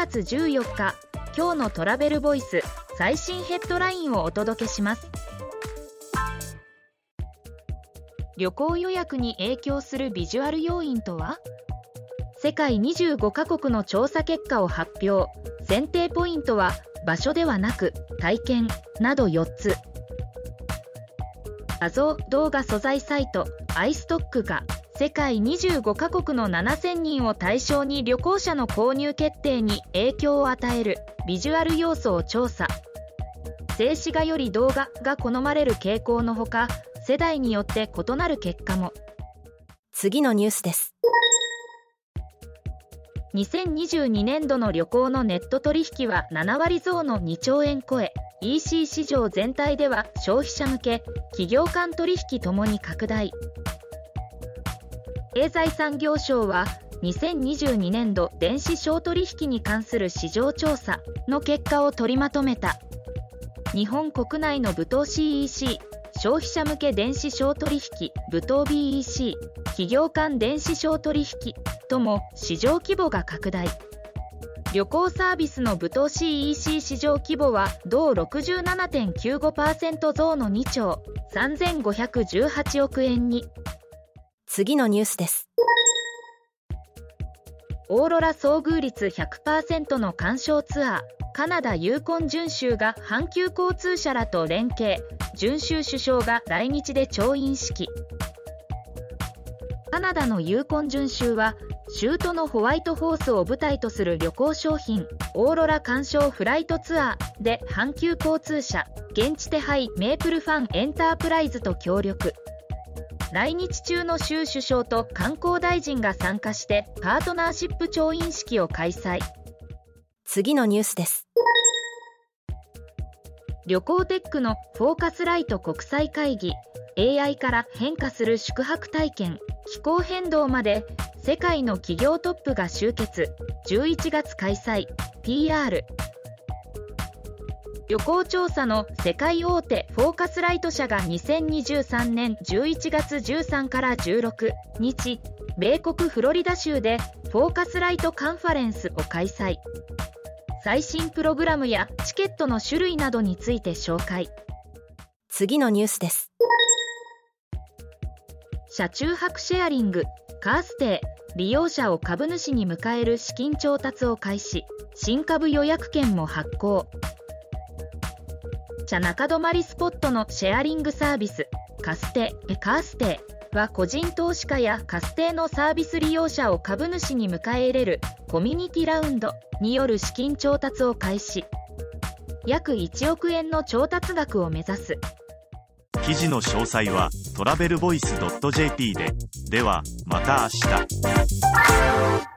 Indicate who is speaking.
Speaker 1: 月14日今日のトラベルボイス最新ヘッドラインをお届けします。旅行予約に影響するビジュアル要因とは？世界25カ国の調査結果を発表。選定ポイントは場所ではなく体験など4つ。画像動画素材サイトアイストックが世界25カ国の7000人を対象に旅行者の購入決定に影響を与えるビジュアル要素を調査。静止画より動画が好まれる傾向のほか世代によって異なる結果も。
Speaker 2: 次のニュースです。
Speaker 1: 2022年度の旅行のネット取引は7割増の2兆円超え。EC 市場全体では消費者向け企業間取引ともに拡大経済産業省は2022年度電子商取引に関する市場調査の結果を取りまとめた。日本国内の舞踏 CEC 消費者向け電子商取引舞踏 BEC 企業間電子商取引とも市場規模が拡大。旅行サービスの舞踏 CEC 市場規模は同67.95%増の2兆3518億円に。
Speaker 2: 次のニュースです。
Speaker 1: オーロラ遭遇率100%の鑑賞ツアーカナダユーコン準州が阪急交通社らと連携。準州首相が来日で調印式。カナダのユーコン準州はシュートのホワイトホースを舞台とする旅行商品オーロラ鑑賞フライトツアーで阪急交通社現地手配メープルファンエンタープライズと協力。来日中の州首相と観光大臣が参加してパートナーシップ調印式を開催。
Speaker 2: 次のニュースです。
Speaker 1: 旅行テックのフォーカスライト国際会議 AI から変化する宿泊体験気候変動まで世界の企業トップが集結。11月開催。PR 旅行調査の世界大手フォーカスライト社が2023年11月13から16日米国フロリダ州でフォーカスライトカンファレンスを開催。最新プログラムやチケットの種類などについて紹介。
Speaker 2: 次のニュースです。
Speaker 1: 車中泊シェアリングカーステイ利用者を株主に迎える資金調達を開始。新株予約券も発行車中泊まりスポットのシェアリングサービスカステエカーステは個人投資家やカステのサービス利用者を株主に迎え入れるコミュニティラウンドによる資金調達を開始。約1億円の調達額を目指す。
Speaker 3: 記事の詳細はトラベルボイス .jp で。ではまた明日。